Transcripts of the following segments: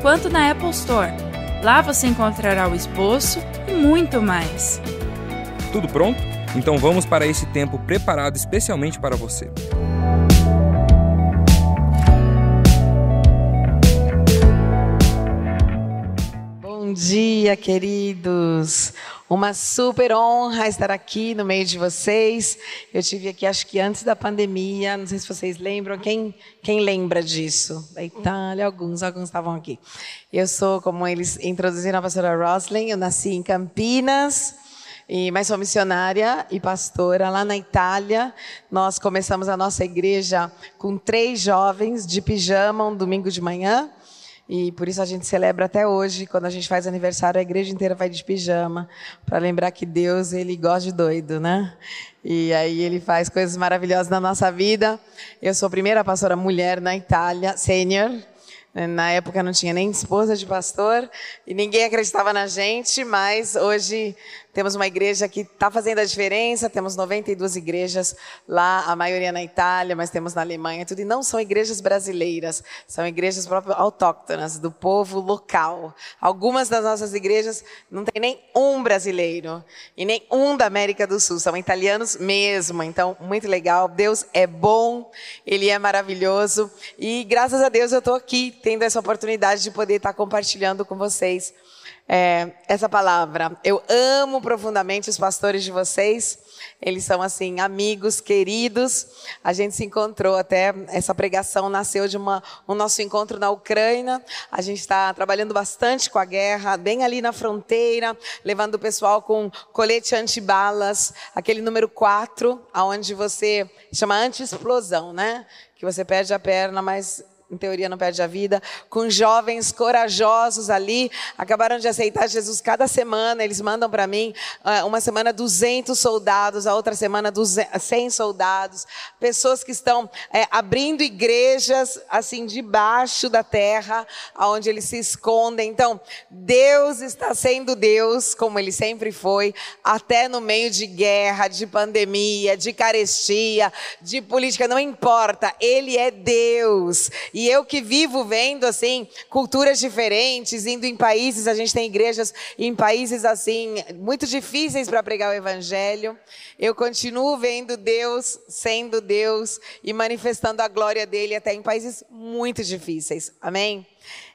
quanto na Apple Store. Lá você encontrará o esboço e muito mais. Tudo pronto? Então vamos para esse tempo preparado especialmente para você. Bom dia, queridos. Uma super honra estar aqui no meio de vocês. Eu tive aqui, acho que antes da pandemia, não sei se vocês lembram. Quem, quem lembra disso? Da Itália, alguns, alguns estavam aqui. Eu sou, como eles introduziram a pastora Roslin, eu nasci em Campinas. E, mas sou missionária e pastora lá na Itália. Nós começamos a nossa igreja com três jovens de pijama um domingo de manhã. E por isso a gente celebra até hoje, quando a gente faz aniversário, a igreja inteira vai de pijama, para lembrar que Deus, ele gosta de doido, né? E aí ele faz coisas maravilhosas na nossa vida. Eu sou a primeira pastora mulher na Itália, sênior. Na época não tinha nem esposa de pastor e ninguém acreditava na gente, mas hoje temos uma igreja que está fazendo a diferença. Temos 92 igrejas lá, a maioria na Itália, mas temos na Alemanha, tudo. E não são igrejas brasileiras, são igrejas próprias autóctonas, do povo local. Algumas das nossas igrejas não tem nem um brasileiro e nem um da América do Sul, são italianos mesmo. Então, muito legal. Deus é bom, Ele é maravilhoso. E graças a Deus eu estou aqui, tendo essa oportunidade de poder estar compartilhando com vocês é, essa palavra. Eu amo profundamente os pastores de vocês. Eles são assim amigos queridos. A gente se encontrou até essa pregação nasceu de uma, um nosso encontro na Ucrânia. A gente está trabalhando bastante com a guerra, bem ali na fronteira, levando o pessoal com colete antibalas, aquele número 4, aonde você chama anti-explosão, né? Que você perde a perna, mas em teoria não perde a vida, com jovens corajosos ali, acabaram de aceitar Jesus cada semana, eles mandam para mim, ah, uma semana 200 soldados, a outra semana 100 soldados, pessoas que estão é, abrindo igrejas assim debaixo da terra, aonde eles se escondem. Então, Deus está sendo Deus, como ele sempre foi, até no meio de guerra, de pandemia, de carestia, de política, não importa, ele é Deus. E eu que vivo vendo assim culturas diferentes, indo em países, a gente tem igrejas em países assim muito difíceis para pregar o evangelho. Eu continuo vendo Deus sendo Deus e manifestando a glória dele até em países muito difíceis. Amém.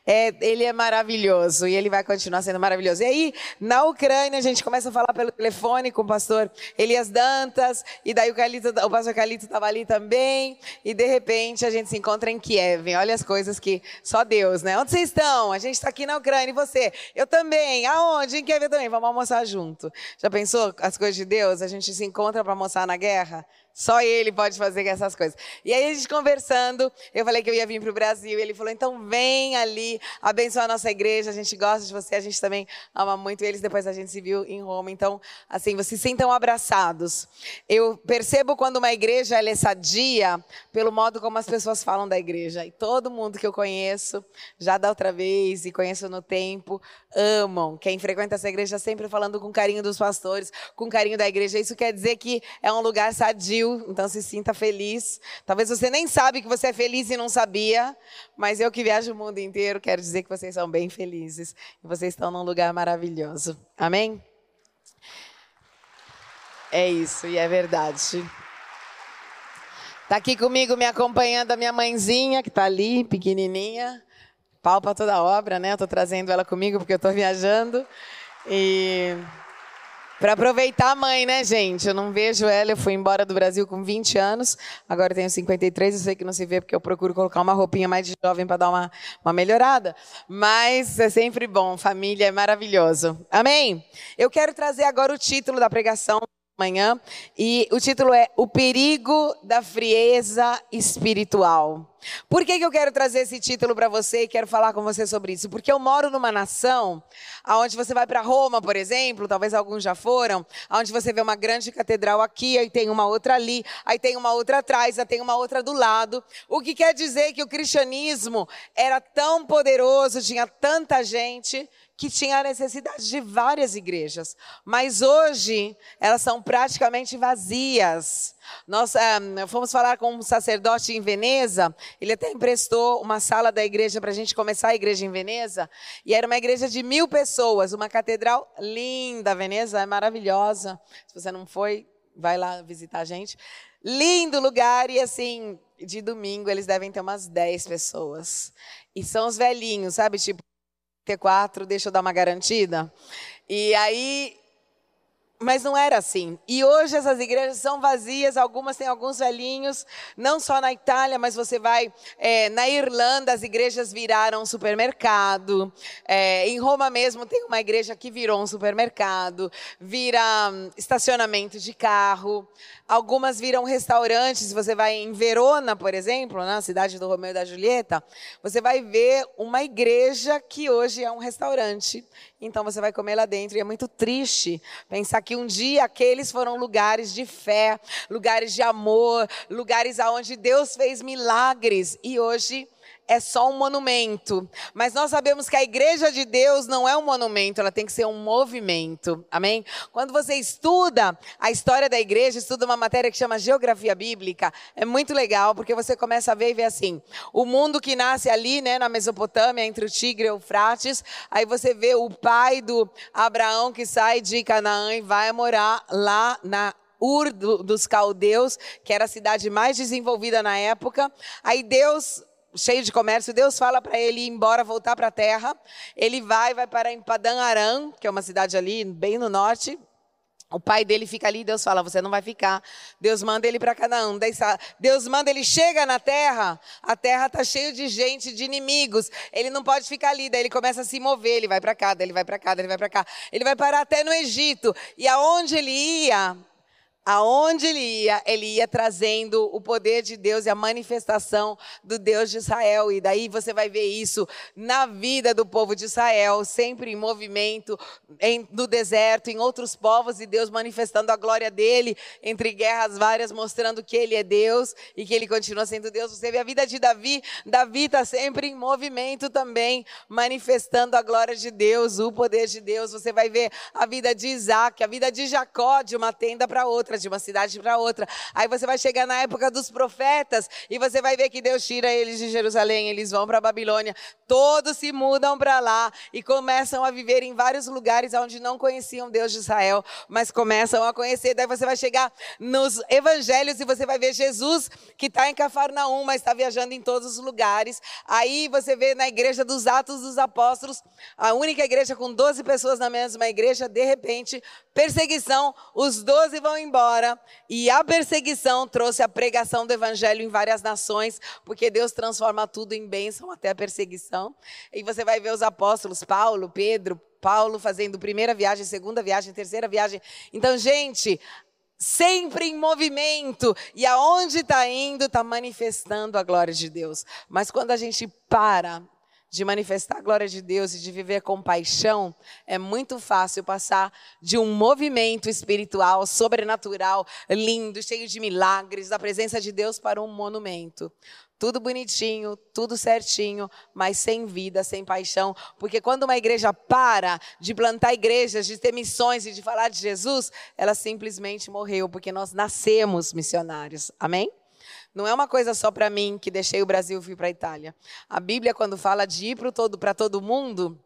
É, ele é maravilhoso e ele vai continuar sendo maravilhoso. E aí, na Ucrânia, a gente começa a falar pelo telefone com o pastor Elias Dantas, e daí o, Calito, o pastor Calito estava ali também, e de repente a gente se encontra em Kiev. Olha as coisas que só Deus, né? Onde vocês estão? A gente está aqui na Ucrânia, e você? Eu também. Aonde? Em Kiev eu também. Vamos almoçar junto. Já pensou as coisas de Deus? A gente se encontra para almoçar na guerra? Só ele pode fazer essas coisas. E aí a gente conversando, eu falei que eu ia vir para o Brasil. Ele falou: então vem ali, abençoa a nossa igreja. A gente gosta de você, a gente também ama muito eles. Depois a gente se viu em Roma. Então, assim, vocês se sintam abraçados. Eu percebo quando uma igreja é sadia pelo modo como as pessoas falam da igreja. E todo mundo que eu conheço, já da outra vez e conheço no tempo, amam. Quem frequenta essa igreja sempre falando com carinho dos pastores, com carinho da igreja. Isso quer dizer que é um lugar sadio então se sinta feliz. Talvez você nem sabe que você é feliz e não sabia, mas eu que viajo o mundo inteiro quero dizer que vocês são bem felizes e vocês estão num lugar maravilhoso. Amém? É isso, e é verdade. Está aqui comigo me acompanhando a minha mãezinha, que está ali, pequenininha. Pau para toda a obra, né? Eu estou trazendo ela comigo porque eu estou viajando. E para aproveitar a mãe, né, gente? Eu não vejo ela, eu fui embora do Brasil com 20 anos, agora tenho 53, eu sei que não se vê porque eu procuro colocar uma roupinha mais de jovem para dar uma, uma melhorada. Mas é sempre bom, família é maravilhoso. Amém? Eu quero trazer agora o título da pregação manhã e o título é O Perigo da Frieza Espiritual. Por que, que eu quero trazer esse título para você e quero falar com você sobre isso? Porque eu moro numa nação onde você vai para Roma, por exemplo, talvez alguns já foram, onde você vê uma grande catedral aqui, aí tem uma outra ali, aí tem uma outra atrás, aí tem uma outra do lado. O que quer dizer que o cristianismo era tão poderoso, tinha tanta gente que tinha necessidade de várias igrejas, mas hoje elas são praticamente vazias. Nós é, fomos falar com um sacerdote em Veneza, ele até emprestou uma sala da igreja para a gente começar a igreja em Veneza, e era uma igreja de mil pessoas, uma catedral linda. Veneza é maravilhosa. Se você não foi, vai lá visitar a gente. Lindo lugar, e assim, de domingo eles devem ter umas 10 pessoas. E são os velhinhos, sabe? Tipo, T4, deixa eu dar uma garantida. E aí mas não era assim. E hoje essas igrejas são vazias, algumas têm alguns velhinhos, não só na Itália, mas você vai é, na Irlanda, as igrejas viraram um supermercado. É, em Roma mesmo tem uma igreja que virou um supermercado, vira um, estacionamento de carro. Algumas viram restaurantes. Você vai em Verona, por exemplo, na cidade do Romeu e da Julieta, você vai ver uma igreja que hoje é um restaurante. Então você vai comer lá dentro. E é muito triste pensar que um dia aqueles foram lugares de fé, lugares de amor, lugares aonde Deus fez milagres. E hoje é só um monumento. Mas nós sabemos que a igreja de Deus não é um monumento, ela tem que ser um movimento. Amém? Quando você estuda a história da igreja, estuda uma matéria que chama Geografia Bíblica, é muito legal, porque você começa a ver e ver assim: o mundo que nasce ali, né, na Mesopotâmia, entre o Tigre e o Eufrates, aí você vê o pai do Abraão que sai de Canaã e vai morar lá na Ur dos caldeus, que era a cidade mais desenvolvida na época. Aí Deus cheio de comércio, Deus fala para ele ir embora, voltar para a terra. Ele vai, vai para Padã Aram, que é uma cidade ali bem no norte. O pai dele fica ali, Deus fala, você não vai ficar. Deus manda ele para Canaã. Deus manda ele chega na terra, a terra está cheia de gente, de inimigos. Ele não pode ficar ali, daí ele começa a se mover, ele vai para cá, daí ele vai para cá, daí ele vai para cá. Ele vai parar até no Egito. E aonde ele ia, Aonde ele ia, ele ia trazendo o poder de Deus e a manifestação do Deus de Israel. E daí você vai ver isso na vida do povo de Israel, sempre em movimento, em, no deserto, em outros povos, e Deus manifestando a glória dele, entre guerras várias, mostrando que ele é Deus e que ele continua sendo Deus. Você vê a vida de Davi, Davi está sempre em movimento também, manifestando a glória de Deus, o poder de Deus. Você vai ver a vida de Isaac, a vida de Jacó, de uma tenda para outra de uma cidade para outra. Aí você vai chegar na época dos profetas e você vai ver que Deus tira eles de Jerusalém, eles vão para Babilônia. Todos se mudam para lá e começam a viver em vários lugares onde não conheciam Deus de Israel, mas começam a conhecer. Daí você vai chegar nos evangelhos e você vai ver Jesus que está em Cafarnaum, mas está viajando em todos os lugares. Aí você vê na igreja dos Atos dos Apóstolos, a única igreja com 12 pessoas na mesma igreja, de repente, perseguição, os 12 vão embora embora e a perseguição trouxe a pregação do evangelho em várias nações, porque Deus transforma tudo em bênção, até a perseguição. E você vai ver os apóstolos, Paulo, Pedro, Paulo fazendo primeira viagem, segunda viagem, terceira viagem. Então, gente, sempre em movimento e aonde está indo está manifestando a glória de Deus. Mas quando a gente para de manifestar a glória de Deus e de viver com paixão, é muito fácil passar de um movimento espiritual, sobrenatural, lindo, cheio de milagres, da presença de Deus, para um monumento. Tudo bonitinho, tudo certinho, mas sem vida, sem paixão. Porque quando uma igreja para de plantar igrejas, de ter missões e de falar de Jesus, ela simplesmente morreu, porque nós nascemos missionários. Amém? Não é uma coisa só para mim que deixei o Brasil e fui para a Itália. A Bíblia, quando fala de ir para todo, todo mundo,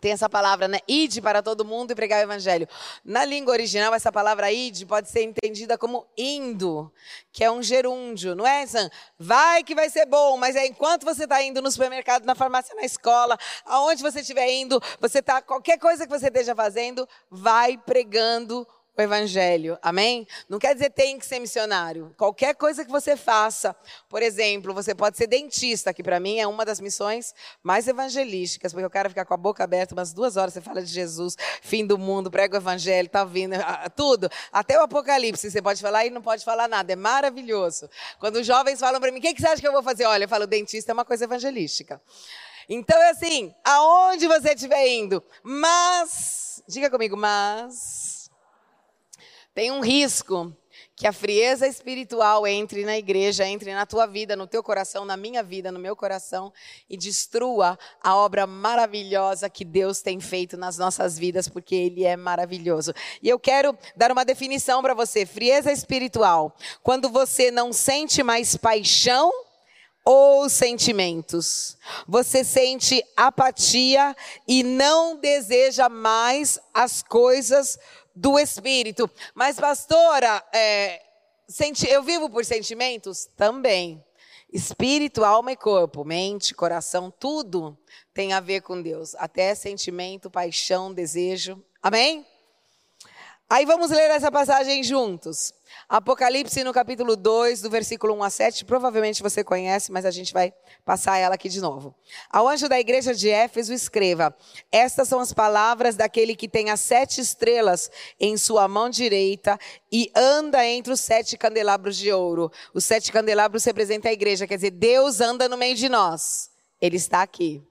tem essa palavra, né? Ide para todo mundo e pregar o evangelho. Na língua original, essa palavra ide pode ser entendida como indo, que é um gerúndio, não é, Sam? Vai que vai ser bom, mas é enquanto você está indo no supermercado, na farmácia, na escola, aonde você estiver indo, você está, qualquer coisa que você esteja fazendo, vai pregando o evangelho. Amém? Não quer dizer tem que ser missionário. Qualquer coisa que você faça, por exemplo, você pode ser dentista, que para mim é uma das missões mais evangelísticas, porque eu quero ficar com a boca aberta umas duas horas, você fala de Jesus, fim do mundo, prega o evangelho, tá vindo, tudo. Até o Apocalipse você pode falar e não pode falar nada. É maravilhoso. Quando os jovens falam para mim, o que, que você acha que eu vou fazer? Olha, eu falo, dentista é uma coisa evangelística. Então é assim, aonde você estiver indo, mas, diga comigo, mas tem um risco que a frieza espiritual entre na igreja, entre na tua vida, no teu coração, na minha vida, no meu coração e destrua a obra maravilhosa que Deus tem feito nas nossas vidas, porque Ele é maravilhoso. E eu quero dar uma definição para você: frieza espiritual. Quando você não sente mais paixão ou sentimentos. Você sente apatia e não deseja mais as coisas do Espírito. Mas, pastora, é, eu vivo por sentimentos? Também. Espírito, alma e corpo, mente, coração, tudo tem a ver com Deus. Até sentimento, paixão, desejo. Amém? Aí vamos ler essa passagem juntos. Apocalipse no capítulo 2, do versículo 1 a 7, provavelmente você conhece, mas a gente vai passar ela aqui de novo. Ao anjo da igreja de Éfeso escreva: Estas são as palavras daquele que tem as sete estrelas em sua mão direita e anda entre os sete candelabros de ouro. Os sete candelabros representam a igreja, quer dizer, Deus anda no meio de nós. Ele está aqui.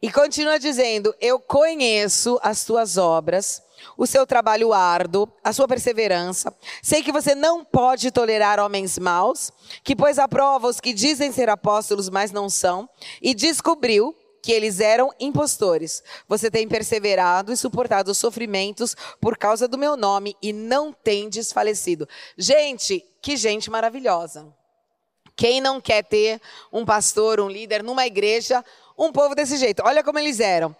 E continua dizendo: Eu conheço as tuas obras o seu trabalho árduo, a sua perseverança. Sei que você não pode tolerar homens maus, que pôs à prova os que dizem ser apóstolos, mas não são, e descobriu que eles eram impostores. Você tem perseverado e suportado os sofrimentos por causa do meu nome e não tem desfalecido. Gente, que gente maravilhosa. Quem não quer ter um pastor, um líder numa igreja, um povo desse jeito? Olha como eles eram.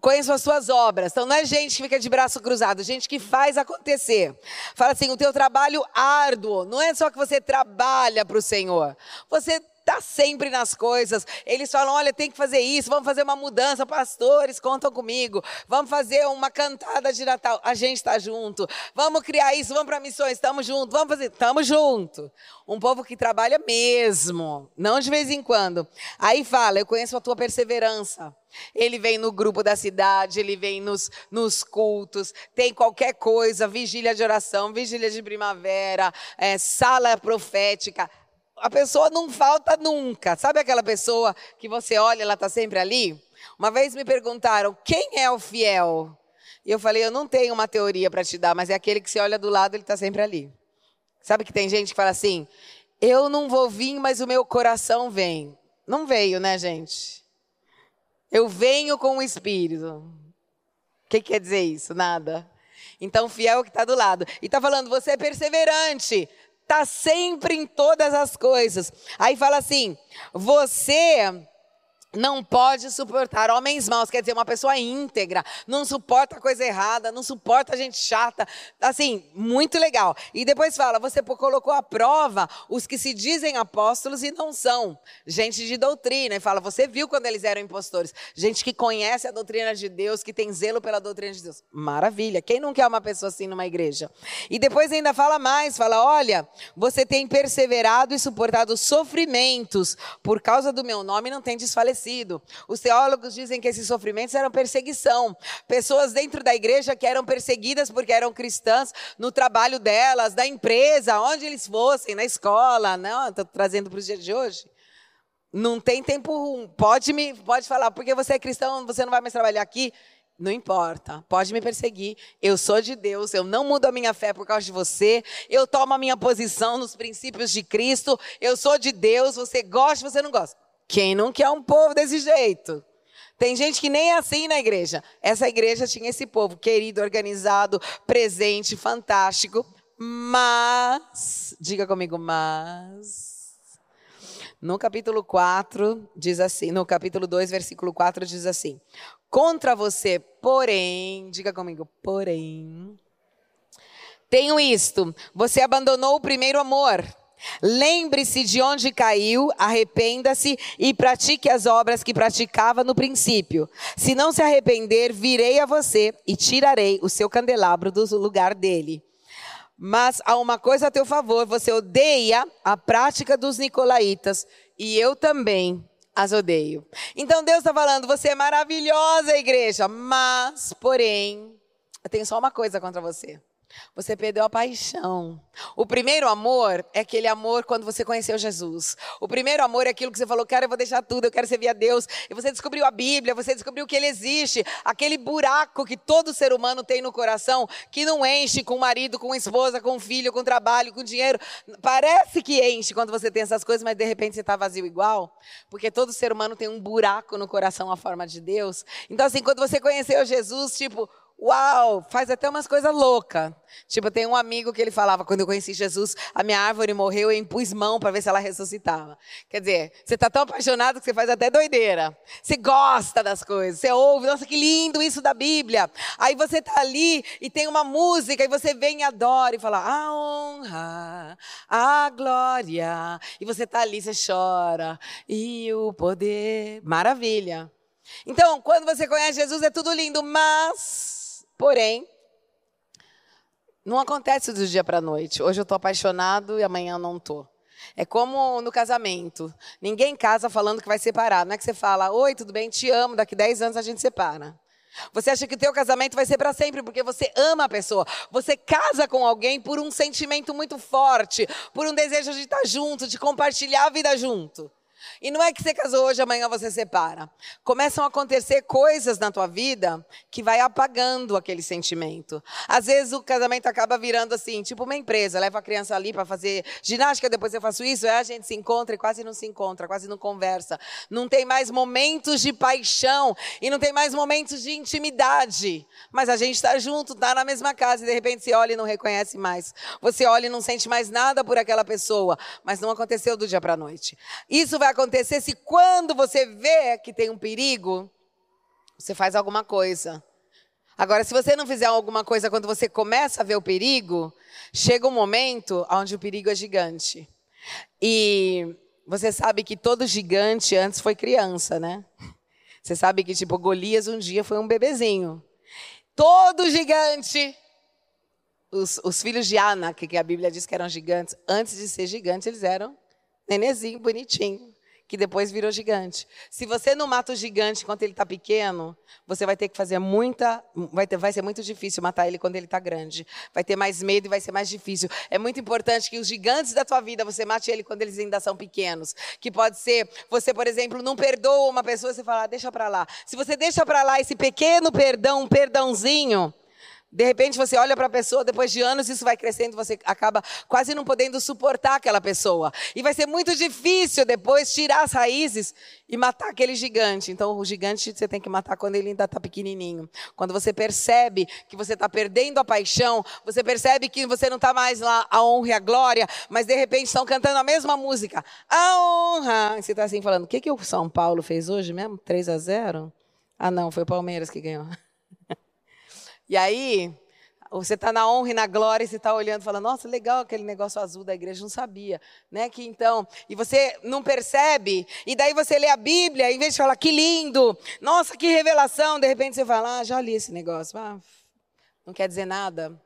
Conheço as suas obras. Então não é gente que fica de braço cruzado, gente que faz acontecer. Fala assim, o teu trabalho árduo, não é só que você trabalha para o Senhor. Você está sempre nas coisas. Eles falam: olha, tem que fazer isso, vamos fazer uma mudança. Pastores, contam comigo. Vamos fazer uma cantada de Natal. A gente está junto. Vamos criar isso, vamos para missões, estamos juntos. Vamos fazer, estamos junto. Um povo que trabalha mesmo, não de vez em quando. Aí fala: eu conheço a tua perseverança. Ele vem no grupo da cidade, ele vem nos, nos cultos, tem qualquer coisa, vigília de oração, vigília de primavera, é, sala profética a pessoa não falta nunca. Sabe aquela pessoa que você olha, ela está sempre ali? Uma vez me perguntaram, quem é o fiel? E eu falei, eu não tenho uma teoria para te dar, mas é aquele que você olha do lado, ele está sempre ali. Sabe que tem gente que fala assim, eu não vou vir, mas o meu coração vem. Não veio, né, gente? Eu venho com o Espírito. O que quer dizer isso? Nada. Então, fiel é o que está do lado. E está falando, você é perseverante está sempre em todas as coisas. Aí fala assim: você não pode suportar homens maus, quer dizer, uma pessoa íntegra, não suporta coisa errada, não suporta gente chata, assim, muito legal. E depois fala, você colocou à prova os que se dizem apóstolos e não são, gente de doutrina, e fala, você viu quando eles eram impostores, gente que conhece a doutrina de Deus, que tem zelo pela doutrina de Deus. Maravilha, quem não quer uma pessoa assim numa igreja? E depois ainda fala mais, fala, olha, você tem perseverado e suportado sofrimentos por causa do meu nome, não tem desfalecido os teólogos dizem que esses sofrimentos eram perseguição. Pessoas dentro da igreja que eram perseguidas porque eram cristãs no trabalho delas, da empresa, onde eles fossem, na escola. Não, estou trazendo para os dias de hoje. Não tem tempo, pode me, pode falar, porque você é cristão, você não vai mais trabalhar aqui. Não importa, pode me perseguir. Eu sou de Deus, eu não mudo a minha fé por causa de você. Eu tomo a minha posição nos princípios de Cristo. Eu sou de Deus, você gosta, você não gosta. Quem não quer um povo desse jeito? Tem gente que nem é assim na igreja. Essa igreja tinha esse povo querido, organizado, presente, fantástico. Mas, diga comigo, mas. No capítulo 4, diz assim, no capítulo 2, versículo 4, diz assim: Contra você, porém, diga comigo, porém, tenho isto, você abandonou o primeiro amor. Lembre-se de onde caiu, arrependa-se e pratique as obras que praticava no princípio. Se não se arrepender, virei a você e tirarei o seu candelabro do lugar dele. Mas há uma coisa a teu favor: você odeia a prática dos nicolaítas, e eu também as odeio. Então Deus está falando: você é maravilhosa, igreja, mas, porém, eu tenho só uma coisa contra você. Você perdeu a paixão. O primeiro amor é aquele amor quando você conheceu Jesus. O primeiro amor é aquilo que você falou, cara, eu vou deixar tudo, eu quero servir a Deus. E você descobriu a Bíblia, você descobriu que ele existe. Aquele buraco que todo ser humano tem no coração, que não enche com marido, com esposa, com filho, com trabalho, com dinheiro. Parece que enche quando você tem essas coisas, mas de repente você está vazio igual. Porque todo ser humano tem um buraco no coração à forma de Deus. Então, assim, quando você conheceu Jesus, tipo, Uau, faz até umas coisas loucas. Tipo, tem um amigo que ele falava, quando eu conheci Jesus, a minha árvore morreu, eu impus mão para ver se ela ressuscitava. Quer dizer, você está tão apaixonado que você faz até doideira. Você gosta das coisas, você ouve, nossa, que lindo isso da Bíblia. Aí você está ali e tem uma música e você vem e adora e fala, a honra, a glória. E você está ali, você chora. E o poder. Maravilha. Então, quando você conhece Jesus, é tudo lindo, mas Porém, não acontece do dia para a noite. Hoje eu estou apaixonado e amanhã não estou. É como no casamento. Ninguém casa falando que vai separar. Não é que você fala, oi, tudo bem, te amo, daqui 10 anos a gente separa. Você acha que o teu casamento vai ser para sempre porque você ama a pessoa. Você casa com alguém por um sentimento muito forte, por um desejo de estar junto, de compartilhar a vida junto. E não é que você casou hoje, amanhã você separa. Começam a acontecer coisas na tua vida que vai apagando aquele sentimento. Às vezes o casamento acaba virando assim, tipo uma empresa, leva a criança ali para fazer ginástica, depois eu faço isso, aí a gente se encontra e quase não se encontra, quase não conversa. Não tem mais momentos de paixão e não tem mais momentos de intimidade. Mas a gente está junto, está na mesma casa e de repente você olha e não reconhece mais. Você olha e não sente mais nada por aquela pessoa, mas não aconteceu do dia para noite. Isso vai acontecer se quando você vê que tem um perigo, você faz alguma coisa. Agora, se você não fizer alguma coisa quando você começa a ver o perigo, chega um momento onde o perigo é gigante. E você sabe que todo gigante antes foi criança, né? Você sabe que, tipo, Golias um dia foi um bebezinho. Todo gigante. Os, os filhos de Anak, que a Bíblia diz que eram gigantes, antes de ser gigantes, eles eram nenezinho, bonitinho que depois virou gigante. Se você não mata o gigante enquanto ele está pequeno, você vai ter que fazer muita. Vai, ter, vai ser muito difícil matar ele quando ele está grande. Vai ter mais medo e vai ser mais difícil. É muito importante que os gigantes da tua vida, você mate ele quando eles ainda são pequenos. Que pode ser, você, por exemplo, não perdoa uma pessoa, você fala, ah, deixa para lá. Se você deixa para lá esse pequeno perdão, um perdãozinho, de repente você olha para a pessoa, depois de anos isso vai crescendo, você acaba quase não podendo suportar aquela pessoa. E vai ser muito difícil depois tirar as raízes e matar aquele gigante. Então o gigante você tem que matar quando ele ainda está pequenininho. Quando você percebe que você está perdendo a paixão, você percebe que você não está mais lá a honra e a glória, mas de repente estão cantando a mesma música. A honra! E você está assim falando, o que, que o São Paulo fez hoje mesmo? 3 a 0? Ah não, foi o Palmeiras que ganhou. E aí, você está na honra e na glória e você está olhando e falando, nossa, legal aquele negócio azul da igreja, não sabia. Né? Que então, e você não percebe, e daí você lê a Bíblia, em vez de falar, que lindo, nossa, que revelação, de repente você fala, ah, já li esse negócio. Ah, não quer dizer nada.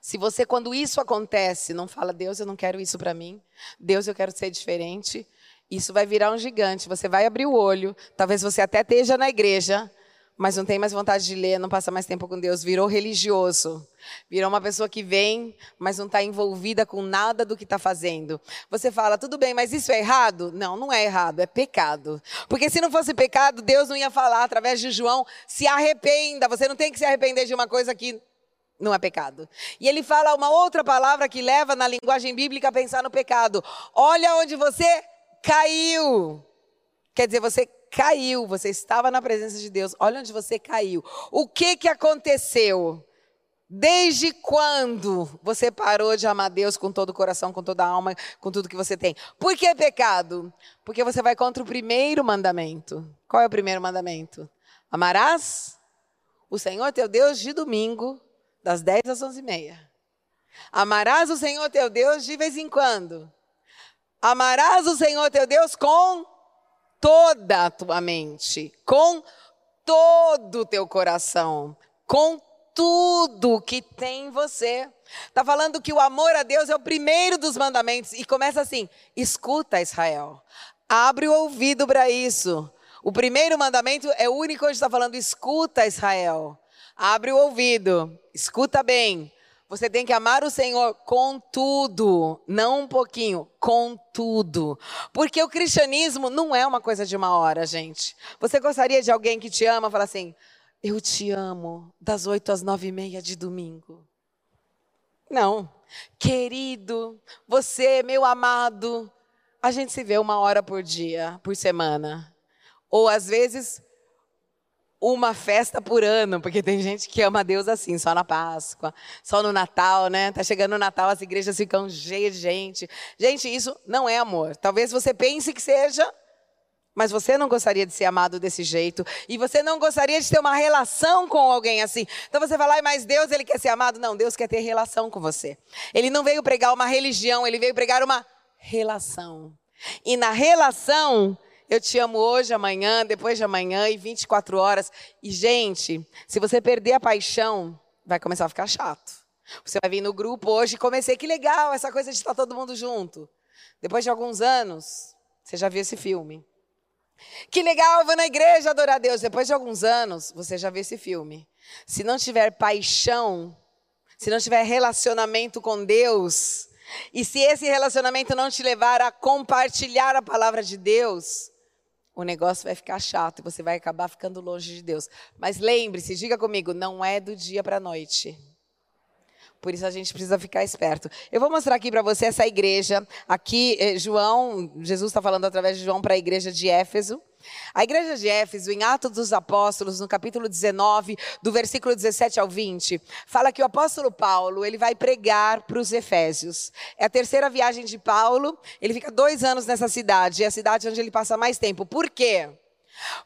Se você, quando isso acontece, não fala, Deus, eu não quero isso para mim, Deus, eu quero ser diferente, isso vai virar um gigante. Você vai abrir o olho, talvez você até esteja na igreja, mas não tem mais vontade de ler, não passa mais tempo com Deus, virou religioso. Virou uma pessoa que vem, mas não está envolvida com nada do que está fazendo. Você fala, tudo bem, mas isso é errado? Não, não é errado, é pecado. Porque se não fosse pecado, Deus não ia falar através de João, se arrependa. Você não tem que se arrepender de uma coisa que não é pecado. E ele fala uma outra palavra que leva na linguagem bíblica a pensar no pecado. Olha onde você caiu. Quer dizer, você caiu, você estava na presença de Deus, olha onde você caiu. O que que aconteceu? Desde quando você parou de amar Deus com todo o coração, com toda a alma, com tudo que você tem? Por que pecado? Porque você vai contra o primeiro mandamento. Qual é o primeiro mandamento? Amarás o Senhor teu Deus de domingo, das 10 às 11 e meia. Amarás o Senhor teu Deus de vez em quando. Amarás o Senhor teu Deus com toda a tua mente, com todo o teu coração, com tudo que tem em você. Está falando que o amor a Deus é o primeiro dos mandamentos. E começa assim: escuta, Israel. Abre o ouvido para isso. O primeiro mandamento é o único onde está falando: escuta, Israel. Abre o ouvido, escuta bem. Você tem que amar o Senhor com tudo, não um pouquinho, com tudo. Porque o cristianismo não é uma coisa de uma hora, gente. Você gostaria de alguém que te ama falar assim: Eu te amo, das oito às nove e meia de domingo? Não. Querido, você, meu amado, a gente se vê uma hora por dia, por semana. Ou às vezes uma festa por ano, porque tem gente que ama Deus assim, só na Páscoa, só no Natal, né? Tá chegando o Natal, as igrejas ficam cheias de gente. Gente, isso não é amor. Talvez você pense que seja, mas você não gostaria de ser amado desse jeito. E você não gostaria de ter uma relação com alguém assim. Então você lá, mas Deus, ele quer ser amado? Não, Deus quer ter relação com você. Ele não veio pregar uma religião, ele veio pregar uma relação. E na relação, eu te amo hoje, amanhã, depois de amanhã e 24 horas. E, gente, se você perder a paixão, vai começar a ficar chato. Você vai vir no grupo hoje e comecei, que legal essa coisa de estar todo mundo junto. Depois de alguns anos, você já viu esse filme. Que legal, eu vou na igreja adorar a Deus. Depois de alguns anos, você já viu esse filme. Se não tiver paixão, se não tiver relacionamento com Deus, e se esse relacionamento não te levar a compartilhar a palavra de Deus, o negócio vai ficar chato e você vai acabar ficando longe de Deus. Mas lembre-se, diga comigo, não é do dia para a noite. Por isso a gente precisa ficar esperto. Eu vou mostrar aqui para você essa igreja. Aqui, eh, João, Jesus está falando através de João para a igreja de Éfeso. A igreja de Éfeso, em Atos dos Apóstolos, no capítulo 19, do versículo 17 ao 20, fala que o apóstolo Paulo, ele vai pregar para os Efésios. É a terceira viagem de Paulo, ele fica dois anos nessa cidade, é a cidade onde ele passa mais tempo. Por quê?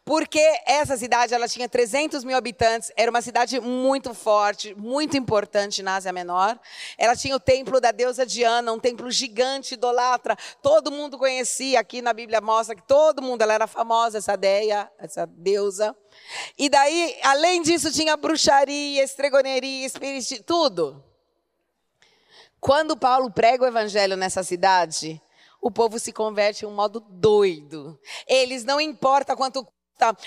Porque essa cidade ela tinha 300 mil habitantes, era uma cidade muito forte, muito importante na Ásia Menor. Ela tinha o templo da deusa Diana, um templo gigante, idolatra. Todo mundo conhecia, aqui na Bíblia mostra que todo mundo, ela era famosa, essa deia, essa deusa. E daí, além disso, tinha bruxaria, estregoneria, espírito, tudo. Quando Paulo prega o evangelho nessa cidade, o povo se converte em um modo doido. Eles não importa quanto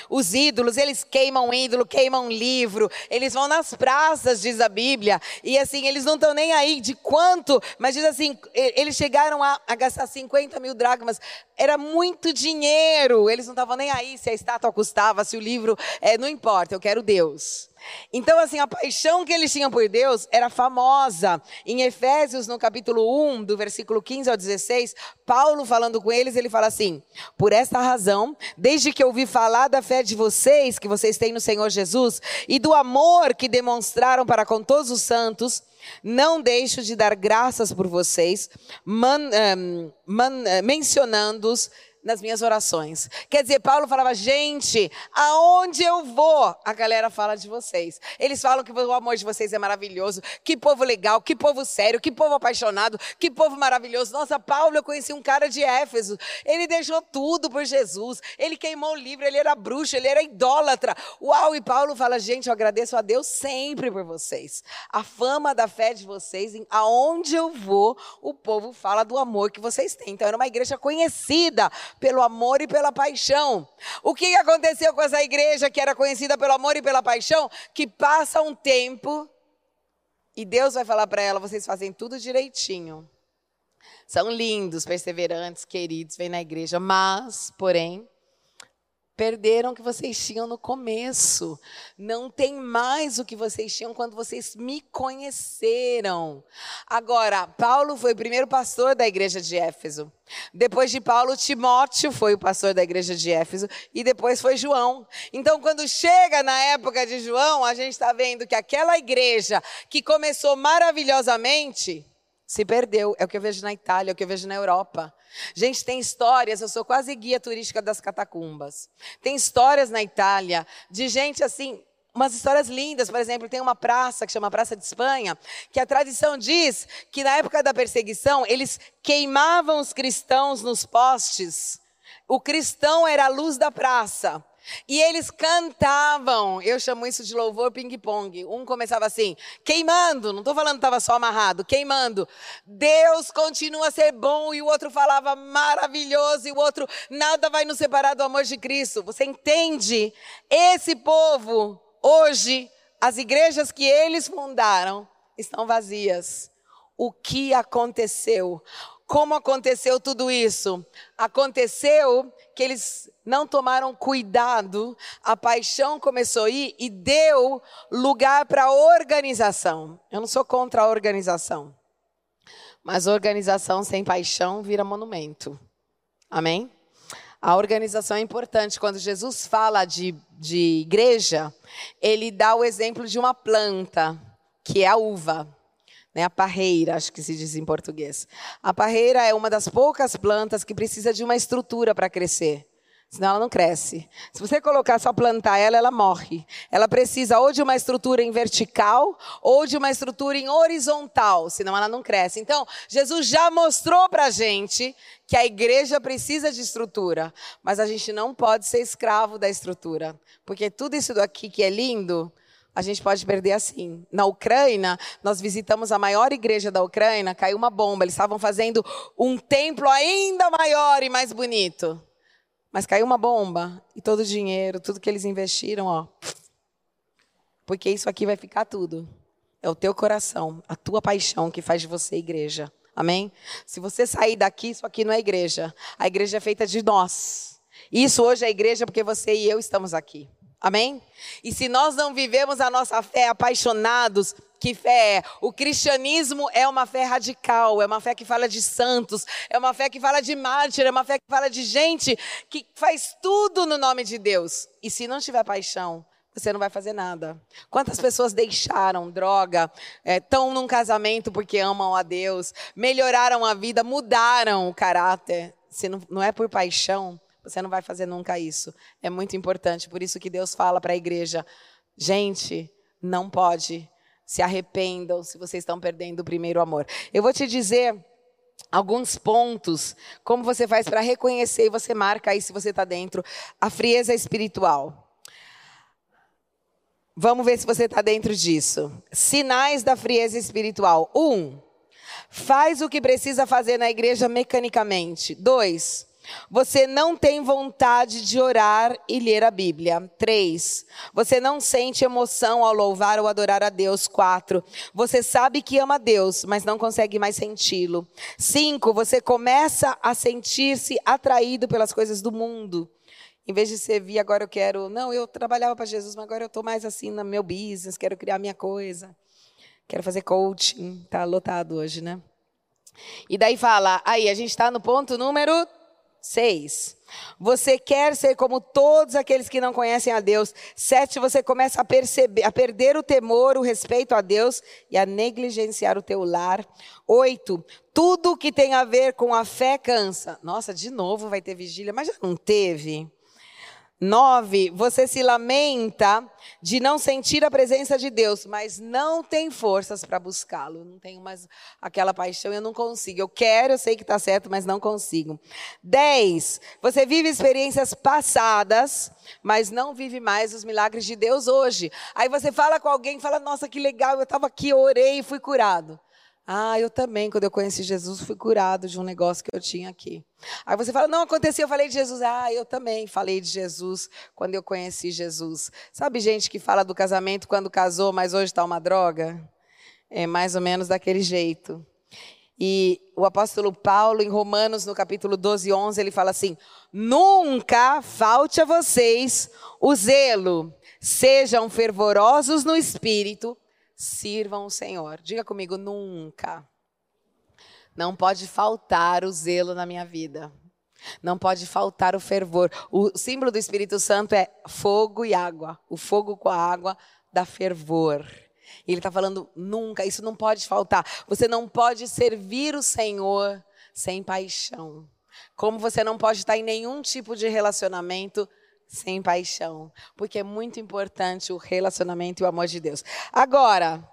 os ídolos, eles queimam ídolo, queimam livro, eles vão nas praças, diz a Bíblia, e assim, eles não estão nem aí de quanto, mas diz assim, eles chegaram a, a gastar 50 mil dracmas, era muito dinheiro, eles não estavam nem aí se a estátua custava, se o livro, é, não importa, eu quero Deus. Então, assim, a paixão que eles tinham por Deus era famosa. Em Efésios, no capítulo 1, do versículo 15 ao 16, Paulo falando com eles, ele fala assim: Por esta razão, desde que ouvi falar da fé de vocês, que vocês têm no Senhor Jesus, e do amor que demonstraram para com todos os santos, não deixo de dar graças por vocês, man, um, man, eh, mencionando-os nas minhas orações. Quer dizer, Paulo falava, gente, aonde eu vou, a galera fala de vocês. Eles falam que o amor de vocês é maravilhoso, que povo legal, que povo sério, que povo apaixonado, que povo maravilhoso. Nossa, Paulo, eu conheci um cara de Éfeso, ele deixou tudo por Jesus, ele queimou o livro, ele era bruxo, ele era idólatra. Uau, e Paulo fala, gente, eu agradeço a Deus sempre por vocês. A fama da fé de vocês, aonde eu vou, o povo fala do amor que vocês têm. Então, era uma igreja conhecida pelo amor e pela paixão. O que aconteceu com essa igreja que era conhecida pelo amor e pela paixão? Que passa um tempo e Deus vai falar para ela: vocês fazem tudo direitinho. São lindos, perseverantes, queridos, vêm na igreja, mas, porém, Perderam o que vocês tinham no começo. Não tem mais o que vocês tinham quando vocês me conheceram. Agora, Paulo foi o primeiro pastor da igreja de Éfeso. Depois de Paulo, Timóteo foi o pastor da igreja de Éfeso. E depois foi João. Então, quando chega na época de João, a gente está vendo que aquela igreja que começou maravilhosamente se perdeu. É o que eu vejo na Itália, é o que eu vejo na Europa. Gente, tem histórias, eu sou quase guia turística das catacumbas. Tem histórias na Itália de gente assim, umas histórias lindas. Por exemplo, tem uma praça que chama Praça de Espanha, que a tradição diz que na época da perseguição eles queimavam os cristãos nos postes. O cristão era a luz da praça. E eles cantavam, eu chamo isso de louvor ping-pong. Um começava assim, queimando, não estou falando que estava só amarrado, queimando. Deus continua a ser bom, e o outro falava maravilhoso, e o outro, nada vai nos separar do amor de Cristo. Você entende? Esse povo, hoje, as igrejas que eles fundaram estão vazias. O que aconteceu? Como aconteceu tudo isso? Aconteceu que eles não tomaram cuidado, a paixão começou a ir e deu lugar para organização. Eu não sou contra a organização, mas organização sem paixão vira monumento. Amém? A organização é importante. Quando Jesus fala de, de igreja, ele dá o exemplo de uma planta, que é a uva né, a parreira, acho que se diz em português. A parreira é uma das poucas plantas que precisa de uma estrutura para crescer. Senão ela não cresce. Se você colocar só plantar ela, ela morre. Ela precisa ou de uma estrutura em vertical ou de uma estrutura em horizontal, senão ela não cresce. Então, Jesus já mostrou para a gente que a igreja precisa de estrutura, mas a gente não pode ser escravo da estrutura, porque tudo isso daqui que é lindo a gente pode perder assim. Na Ucrânia, nós visitamos a maior igreja da Ucrânia, caiu uma bomba. Eles estavam fazendo um templo ainda maior e mais bonito. Mas caiu uma bomba e todo o dinheiro, tudo que eles investiram, ó. Porque isso aqui vai ficar tudo. É o teu coração, a tua paixão que faz de você igreja. Amém? Se você sair daqui, isso aqui não é igreja. A igreja é feita de nós. Isso hoje é igreja porque você e eu estamos aqui. Amém? E se nós não vivemos a nossa fé apaixonados, que fé é? O cristianismo é uma fé radical, é uma fé que fala de santos, é uma fé que fala de mártir, é uma fé que fala de gente que faz tudo no nome de Deus. E se não tiver paixão, você não vai fazer nada. Quantas pessoas deixaram droga, estão é, num casamento porque amam a Deus, melhoraram a vida, mudaram o caráter. Se não, não é por paixão, você não vai fazer nunca isso. É muito importante. Por isso que Deus fala para a igreja: gente, não pode. Se arrependam se vocês estão perdendo o primeiro amor. Eu vou te dizer alguns pontos, como você faz para reconhecer e você marca aí se você está dentro, a frieza espiritual. Vamos ver se você está dentro disso. Sinais da frieza espiritual. Um, faz o que precisa fazer na igreja mecanicamente. Dois, você não tem vontade de orar e ler a Bíblia. Três. Você não sente emoção ao louvar ou adorar a Deus. Quatro. Você sabe que ama Deus, mas não consegue mais senti-lo. Cinco. Você começa a sentir-se atraído pelas coisas do mundo. Em vez de servir, agora eu quero. Não, eu trabalhava para Jesus, mas agora eu estou mais assim no meu business, quero criar minha coisa. Quero fazer coaching. Está lotado hoje, né? E daí fala, aí, a gente está no ponto número 6. Você quer ser como todos aqueles que não conhecem a Deus. 7. Você começa a perceber, a perder o temor, o respeito a Deus e a negligenciar o teu lar. 8. Tudo que tem a ver com a fé cansa. Nossa, de novo vai ter vigília, mas já não teve. Nove, você se lamenta de não sentir a presença de Deus, mas não tem forças para buscá-lo. Não tenho mais aquela paixão, eu não consigo. Eu quero, eu sei que está certo, mas não consigo. Dez, você vive experiências passadas, mas não vive mais os milagres de Deus hoje. Aí você fala com alguém, fala, nossa, que legal, eu estava aqui, orei e fui curado. Ah, eu também, quando eu conheci Jesus, fui curado de um negócio que eu tinha aqui. Aí você fala, não aconteceu, eu falei de Jesus. Ah, eu também falei de Jesus quando eu conheci Jesus. Sabe gente que fala do casamento quando casou, mas hoje está uma droga? É mais ou menos daquele jeito. E o apóstolo Paulo, em Romanos, no capítulo 12, 11, ele fala assim: Nunca falte a vocês o zelo, sejam fervorosos no espírito, sirvam o Senhor. Diga comigo, nunca. Não pode faltar o zelo na minha vida. Não pode faltar o fervor. O símbolo do Espírito Santo é fogo e água. O fogo com a água dá fervor. E ele está falando nunca, isso não pode faltar. Você não pode servir o Senhor sem paixão. Como você não pode estar em nenhum tipo de relacionamento sem paixão, porque é muito importante o relacionamento e o amor de Deus. Agora,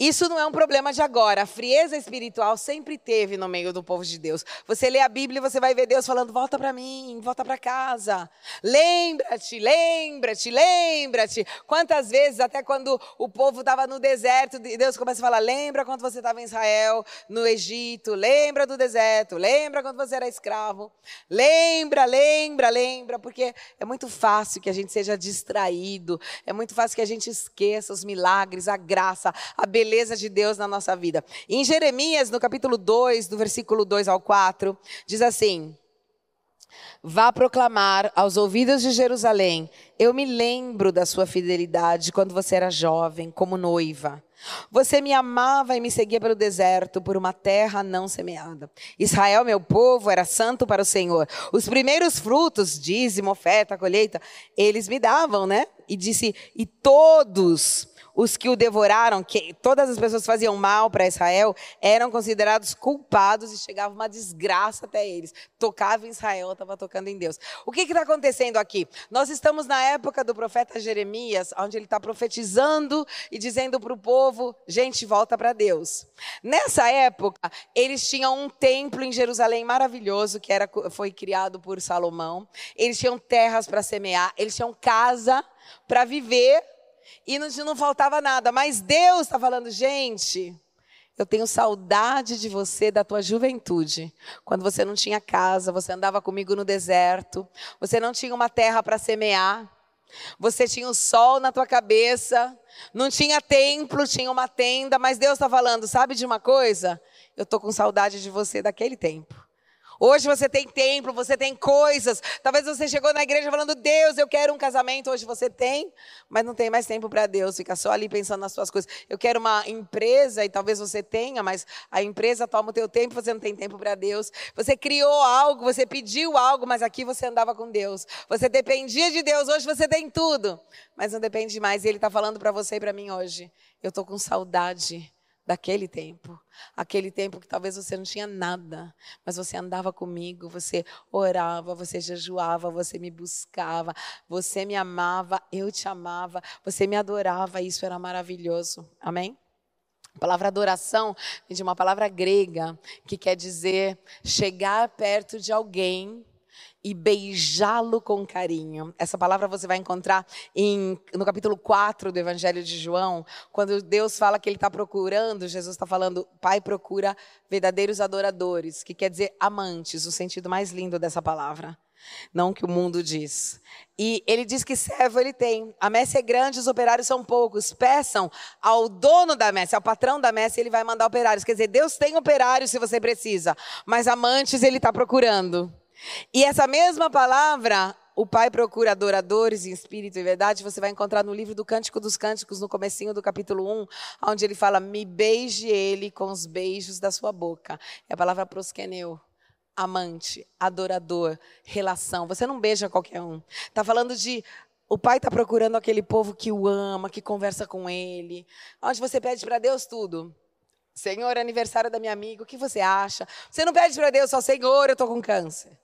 isso não é um problema de agora. A frieza espiritual sempre teve no meio do povo de Deus. Você lê a Bíblia e você vai ver Deus falando: volta para mim, volta para casa. Lembra-te, lembra-te, lembra-te. Quantas vezes, até quando o povo estava no deserto, Deus começa a falar: lembra quando você estava em Israel, no Egito, lembra do deserto, lembra quando você era escravo. Lembra, lembra, lembra, porque é muito fácil que a gente seja distraído, é muito fácil que a gente esqueça os milagres, a graça, a beleza beleza de Deus na nossa vida. Em Jeremias, no capítulo 2, do versículo 2 ao 4, diz assim: Vá proclamar aos ouvidos de Jerusalém: Eu me lembro da sua fidelidade quando você era jovem, como noiva. Você me amava e me seguia pelo deserto, por uma terra não semeada. Israel, meu povo, era santo para o Senhor. Os primeiros frutos, dízimo, oferta, colheita, eles me davam, né? E disse: E todos os que o devoraram, que todas as pessoas faziam mal para Israel, eram considerados culpados e chegava uma desgraça até eles. Tocava em Israel, estava tocando em Deus. O que está acontecendo aqui? Nós estamos na época do profeta Jeremias, onde ele está profetizando e dizendo para o povo: gente, volta para Deus. Nessa época, eles tinham um templo em Jerusalém maravilhoso, que era, foi criado por Salomão. Eles tinham terras para semear, eles tinham casa para viver e não, faltava nada. Mas Deus está falando, gente, eu tenho saudade de você, da tua juventude. Quando você não tinha casa, você andava comigo no deserto, você não tinha uma terra para semear, você tinha o sol na tua cabeça, não tinha templo, tinha uma tenda, mas Deus está falando, sabe de uma coisa? Eu estou com saudade de você daquele tempo. Hoje você tem templo, você tem coisas. Talvez você chegou na igreja falando, Deus, eu quero um casamento. Hoje você tem, mas não tem mais tempo para Deus. Fica só ali pensando nas suas coisas. Eu quero uma empresa, e talvez você tenha, mas a empresa toma o teu tempo, você não tem tempo para Deus. Você criou algo, você pediu algo, mas aqui você andava com Deus. Você dependia de Deus, hoje você tem tudo, mas não depende mais. E Ele está falando para você e para mim hoje. Eu estou com saudade daquele tempo. Aquele tempo que talvez você não tinha nada, mas você andava comigo, você orava, você jejuava, você me buscava, você me amava, eu te amava, você me adorava, isso era maravilhoso. Amém? A palavra adoração vem de uma palavra grega que quer dizer chegar perto de alguém e beijá-lo com carinho. Essa palavra você vai encontrar em, no capítulo 4 do Evangelho de João, quando Deus fala que ele está procurando, Jesus está falando, Pai procura verdadeiros adoradores, que quer dizer amantes, o sentido mais lindo dessa palavra. Não que o mundo diz. E ele diz que servo ele tem. A messe é grande, os operários são poucos. Peçam ao dono da messe, ao patrão da messe, ele vai mandar operários. Quer dizer, Deus tem operários se você precisa, mas amantes ele está procurando. E essa mesma palavra, o Pai procura adoradores em espírito e verdade, você vai encontrar no livro do Cântico dos Cânticos, no comecinho do capítulo 1, onde ele fala, me beije ele com os beijos da sua boca. É a palavra proskeneu amante, adorador, relação. Você não beija qualquer um. Está falando de o pai está procurando aquele povo que o ama, que conversa com ele. Onde você pede para Deus tudo. Senhor, aniversário da minha amiga, o que você acha? Você não pede para Deus só, Senhor, eu estou com câncer.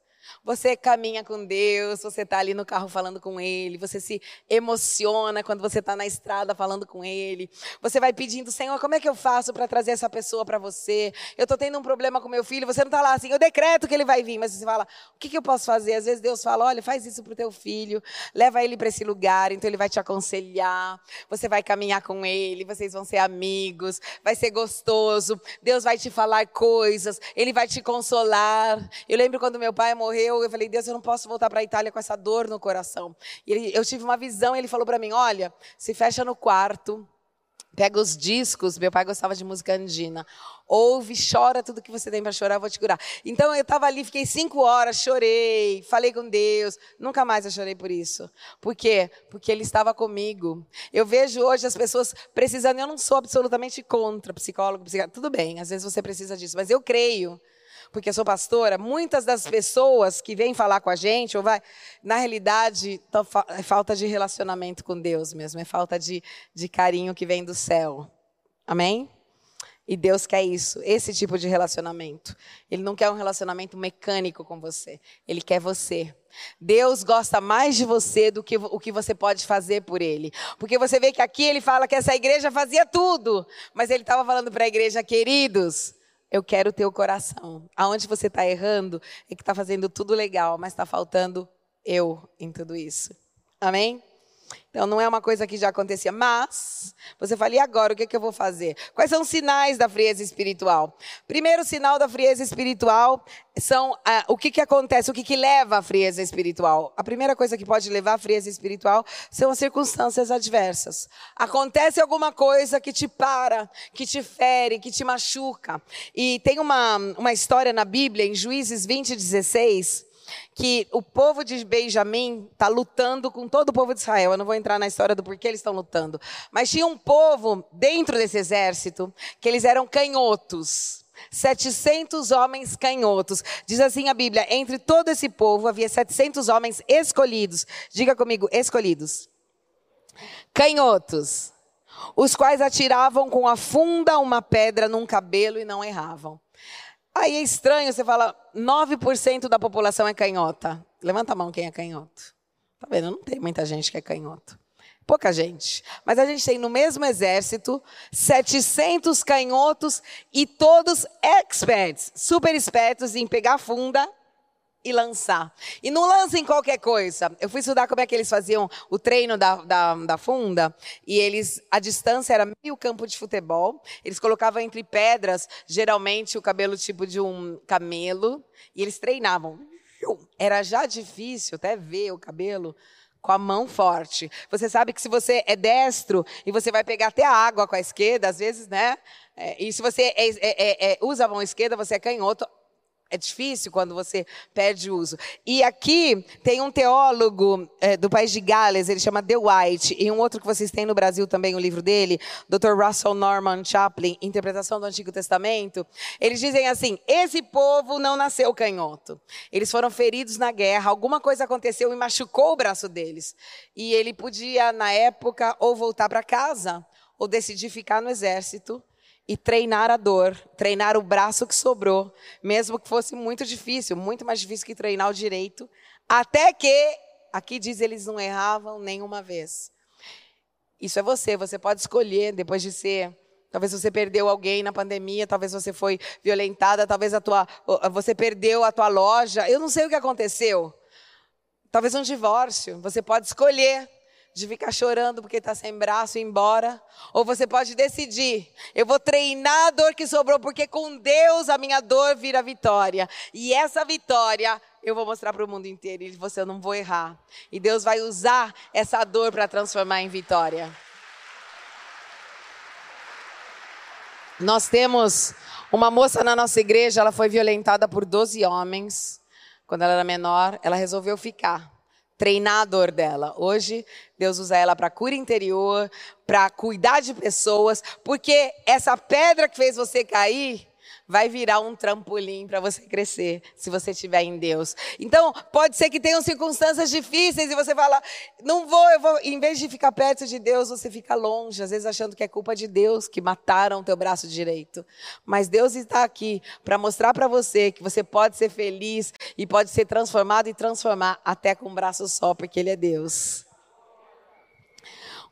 Você caminha com Deus, você está ali no carro falando com Ele, você se emociona quando você está na estrada falando com Ele. Você vai pedindo, Senhor, como é que eu faço para trazer essa pessoa para você? Eu estou tendo um problema com meu filho, você não está lá assim, eu decreto que ele vai vir, mas você fala, o que, que eu posso fazer? Às vezes Deus fala, olha, faz isso para o teu filho, leva ele para esse lugar, então ele vai te aconselhar, você vai caminhar com ele, vocês vão ser amigos, vai ser gostoso, Deus vai te falar coisas, ele vai te consolar. Eu lembro quando meu pai morreu, morreu, eu falei, Deus, eu não posso voltar para a Itália com essa dor no coração. E ele, eu tive uma visão, ele falou para mim, olha, se fecha no quarto, pega os discos, meu pai gostava de música andina, ouve, chora tudo que você tem para chorar, eu vou te curar. Então eu estava ali, fiquei cinco horas, chorei, falei com Deus, nunca mais eu chorei por isso. Por quê? Porque Ele estava comigo. Eu vejo hoje as pessoas precisando, eu não sou absolutamente contra psicólogo, tudo bem, às vezes você precisa disso, mas eu creio porque sou pastora, muitas das pessoas que vêm falar com a gente, ou vai, na realidade, é falta de relacionamento com Deus mesmo, é falta de, de carinho que vem do céu. Amém? E Deus quer isso, esse tipo de relacionamento. Ele não quer um relacionamento mecânico com você. Ele quer você. Deus gosta mais de você do que o que você pode fazer por ele. Porque você vê que aqui ele fala que essa igreja fazia tudo, mas ele estava falando para a igreja, queridos, eu quero o teu coração. Aonde você está errando é que está fazendo tudo legal, mas está faltando eu em tudo isso. Amém? Então não é uma coisa que já acontecia, mas você fala, e agora o que, é que eu vou fazer? Quais são os sinais da frieza espiritual? Primeiro sinal da frieza espiritual são ah, o que, que acontece, o que, que leva à frieza espiritual. A primeira coisa que pode levar à frieza espiritual são as circunstâncias adversas. Acontece alguma coisa que te para, que te fere, que te machuca. E tem uma, uma história na Bíblia, em Juízes 20, 16, que o povo de Benjamim está lutando com todo o povo de Israel. Eu não vou entrar na história do porquê eles estão lutando. Mas tinha um povo dentro desse exército que eles eram canhotos. 700 homens canhotos. Diz assim a Bíblia: entre todo esse povo havia 700 homens escolhidos. Diga comigo, escolhidos. Canhotos. Os quais atiravam com a funda uma pedra num cabelo e não erravam. Aí é estranho, você fala, 9% da população é canhota. Levanta a mão quem é canhoto. Tá vendo? Não tem muita gente que é canhoto. Pouca gente. Mas a gente tem no mesmo exército 700 canhotos e todos experts, super espertos em pegar funda e lançar. E não lancem qualquer coisa. Eu fui estudar como é que eles faziam o treino da, da, da funda, e eles, a distância era meio campo de futebol. Eles colocavam entre pedras, geralmente o cabelo tipo de um camelo, e eles treinavam. Era já difícil até ver o cabelo com a mão forte. Você sabe que se você é destro e você vai pegar até a água com a esquerda, às vezes, né? É, e se você é, é, é, é usa a mão esquerda, você é canhoto, é difícil quando você perde uso. E aqui tem um teólogo é, do país de Gales, ele chama The White, e um outro que vocês têm no Brasil também, o livro dele, Dr. Russell Norman Chaplin, Interpretação do Antigo Testamento. Eles dizem assim: esse povo não nasceu canhoto. Eles foram feridos na guerra, alguma coisa aconteceu e machucou o braço deles. E ele podia, na época, ou voltar para casa, ou decidir ficar no exército e treinar a dor, treinar o braço que sobrou, mesmo que fosse muito difícil, muito mais difícil que treinar o direito, até que, aqui diz, eles não erravam nenhuma vez. Isso é você, você pode escolher, depois de ser. Talvez você perdeu alguém na pandemia, talvez você foi violentada, talvez a tua, você perdeu a tua loja. Eu não sei o que aconteceu. Talvez um divórcio. Você pode escolher de ficar chorando porque está sem braço e ir embora. Ou você pode decidir: eu vou treinar a dor que sobrou, porque com Deus a minha dor vira vitória. E essa vitória eu vou mostrar para o mundo inteiro. E você, eu não vou errar. E Deus vai usar essa dor para transformar em vitória. Nós temos uma moça na nossa igreja, ela foi violentada por 12 homens. Quando ela era menor, ela resolveu ficar treinar a dor dela. Hoje, Deus usa ela para cura interior, para cuidar de pessoas, porque essa pedra que fez você cair vai virar um trampolim para você crescer, se você estiver em Deus. Então, pode ser que tenham circunstâncias difíceis e você fala, não vou, eu vou, em vez de ficar perto de Deus, você fica longe, às vezes achando que é culpa de Deus que mataram o teu braço direito. Mas Deus está aqui para mostrar para você que você pode ser feliz e pode ser transformado e transformar até com um braço só, porque ele é Deus.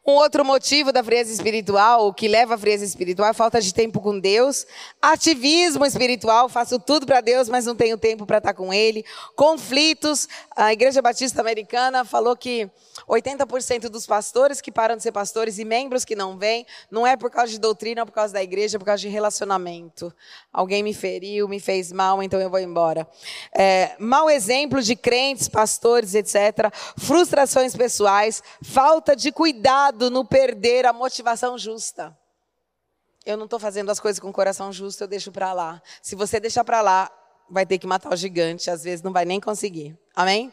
Um outro motivo da frieza espiritual, o que leva à frieza espiritual, é falta de tempo com Deus. Ativismo espiritual, faço tudo para Deus, mas não tenho tempo para estar com Ele. Conflitos. A Igreja Batista Americana falou que 80% dos pastores que param de ser pastores e membros que não vêm, não é por causa de doutrina ou por causa da igreja, é por causa de relacionamento. Alguém me feriu, me fez mal, então eu vou embora. É, mau exemplo de crentes, pastores, etc. Frustrações pessoais, falta de cuidado no perder a motivação justa. Eu não estou fazendo as coisas com o coração justo, eu deixo para lá. Se você deixar para lá, vai ter que matar o gigante, às vezes não vai nem conseguir. Amém?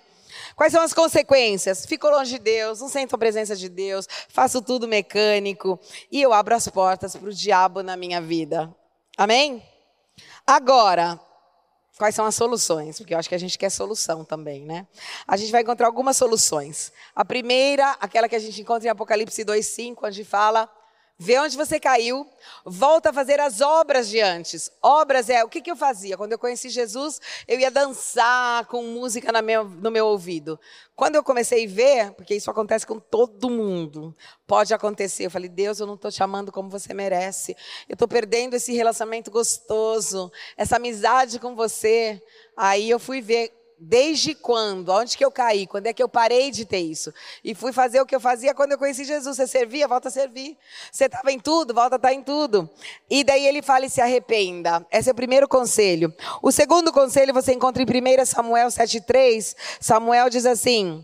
Quais são as consequências? Fico longe de Deus, não sinto a presença de Deus, faço tudo mecânico e eu abro as portas para o diabo na minha vida. Amém? Agora, quais são as soluções? Porque eu acho que a gente quer solução também, né? A gente vai encontrar algumas soluções. A primeira, aquela que a gente encontra em Apocalipse 2:5, onde fala: vê onde você caiu, volta a fazer as obras de antes. Obras é o que, que eu fazia? Quando eu conheci Jesus, eu ia dançar com música meu, no meu ouvido. Quando eu comecei a ver, porque isso acontece com todo mundo, pode acontecer. Eu falei, Deus, eu não estou te amando como você merece. Eu estou perdendo esse relacionamento gostoso, essa amizade com você. Aí eu fui ver Desde quando? Onde que eu caí? Quando é que eu parei de ter isso? E fui fazer o que eu fazia quando eu conheci Jesus. Você servia, volta a servir. Você estava em tudo, volta a estar tá em tudo. E daí ele fala e se arrependa. Esse é o primeiro conselho. O segundo conselho você encontra em 1 Samuel 7,3. Samuel diz assim.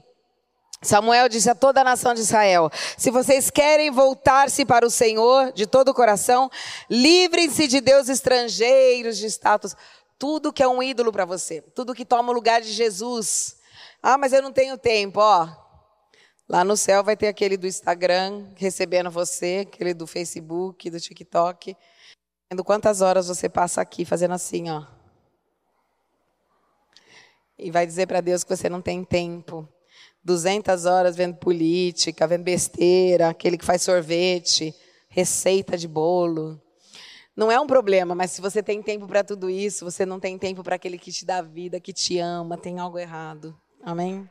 Samuel disse a toda a nação de Israel: Se vocês querem voltar-se para o Senhor de todo o coração, livrem-se de deuses estrangeiros, de status tudo que é um ídolo para você, tudo que toma o lugar de Jesus. Ah, mas eu não tenho tempo, ó. Lá no céu vai ter aquele do Instagram recebendo você, aquele do Facebook, do TikTok. Vendo quantas horas você passa aqui fazendo assim, ó. E vai dizer para Deus que você não tem tempo. 200 horas vendo política, vendo besteira, aquele que faz sorvete, receita de bolo. Não é um problema, mas se você tem tempo para tudo isso, você não tem tempo para aquele que te dá vida, que te ama, tem algo errado. Amém?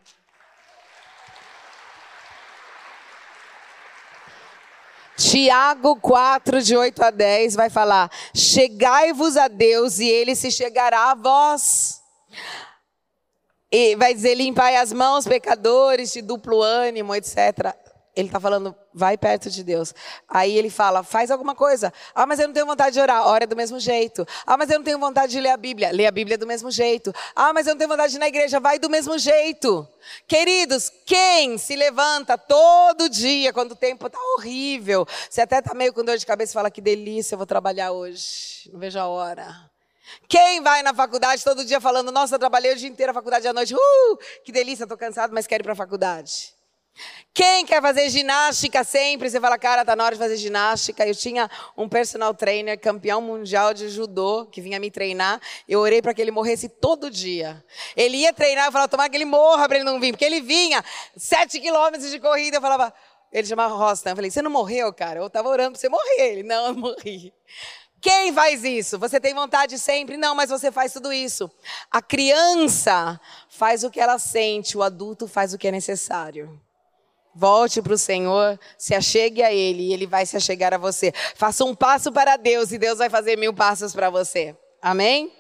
Tiago 4, de 8 a 10, vai falar: Chegai-vos a Deus e ele se chegará a vós. E vai dizer: Limpai as mãos, pecadores, de duplo ânimo, etc. Ele está falando, vai perto de Deus. Aí ele fala, faz alguma coisa. Ah, mas eu não tenho vontade de orar. Ora do mesmo jeito. Ah, mas eu não tenho vontade de ler a Bíblia. Lê a Bíblia do mesmo jeito. Ah, mas eu não tenho vontade de ir na igreja. Vai do mesmo jeito. Queridos, quem se levanta todo dia quando o tempo está horrível? Você até está meio com dor de cabeça e fala, que delícia, eu vou trabalhar hoje. Não vejo a hora. Quem vai na faculdade todo dia falando, nossa, trabalhei o dia inteiro a faculdade à noite. Uh, que delícia, estou cansado, mas quero ir para a faculdade. Quem quer fazer ginástica sempre? Você fala, cara, tá na hora de fazer ginástica. Eu tinha um personal trainer, campeão mundial de judô, que vinha me treinar. Eu orei para que ele morresse todo dia. Ele ia treinar, eu falava, tomar que ele morra para ele não vir. Porque ele vinha, sete quilômetros de corrida, eu falava, ele chamava Rostam. Eu falei, você não morreu, cara? Eu estava orando para você morrer. Ele, não, eu morri. Quem faz isso? Você tem vontade sempre? Não, mas você faz tudo isso. A criança faz o que ela sente, o adulto faz o que é necessário. Volte para o Senhor, se achegue a Ele e Ele vai se achegar a você. Faça um passo para Deus e Deus vai fazer mil passos para você. Amém?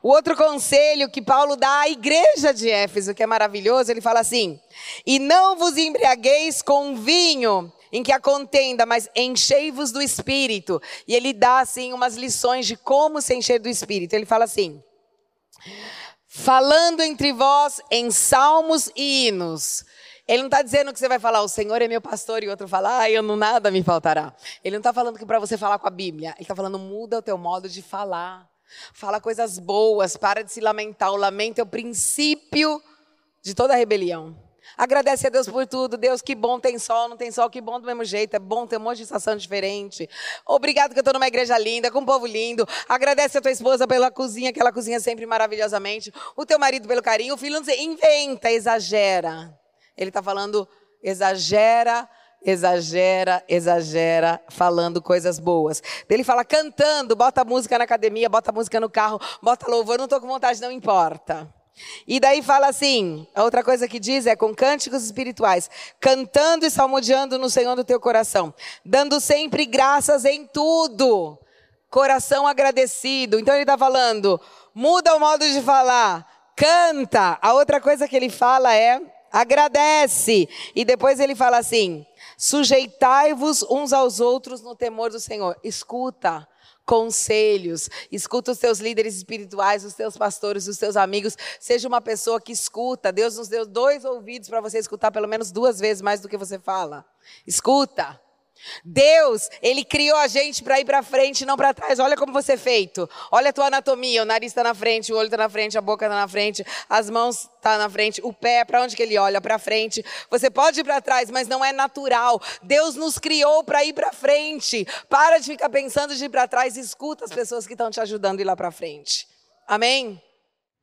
O outro conselho que Paulo dá à igreja de Éfeso, que é maravilhoso, ele fala assim: E não vos embriagueis com vinho em que a contenda, mas enchei-vos do espírito. E ele dá assim umas lições de como se encher do espírito. Ele fala assim: Falando entre vós em salmos e hinos ele não está dizendo que você vai falar, o Senhor é meu pastor, e outro fala, ah, eu não nada me faltará. Ele não está falando que para você falar com a Bíblia. Ele está falando, muda o teu modo de falar. Fala coisas boas, para de se lamentar. O lamento é o princípio de toda rebelião. Agradece a Deus por tudo. Deus, que bom tem sol, não tem sol, que bom do mesmo jeito. É bom ter um monte de estação diferente. Obrigado que eu estou numa igreja linda, com um povo lindo. Agradece a tua esposa pela cozinha, que ela cozinha sempre maravilhosamente. O teu marido pelo carinho. O filho não inventa, exagera. Ele está falando, exagera, exagera, exagera, falando coisas boas. Ele fala cantando, bota música na academia, bota música no carro, bota louvor, não estou com vontade, não importa. E daí fala assim, a outra coisa que diz é com cânticos espirituais, cantando e salmodiando no Senhor do teu coração, dando sempre graças em tudo, coração agradecido. Então ele está falando, muda o modo de falar, canta. A outra coisa que ele fala é agradece. E depois ele fala assim: sujeitai-vos uns aos outros no temor do Senhor. Escuta conselhos, escuta os teus líderes espirituais, os teus pastores, os teus amigos, seja uma pessoa que escuta. Deus nos deu dois ouvidos para você escutar pelo menos duas vezes mais do que você fala. Escuta. Deus, Ele criou a gente para ir para frente, não para trás. Olha como você é feito. Olha a tua anatomia. O nariz está na frente, o olho está na frente, a boca está na frente, as mãos estão tá na frente, o pé, para onde que ele olha? Para frente. Você pode ir para trás, mas não é natural. Deus nos criou para ir para frente. Para de ficar pensando de ir para trás. Escuta as pessoas que estão te ajudando a ir lá para frente. Amém?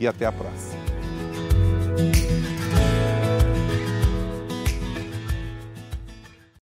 e até a próxima.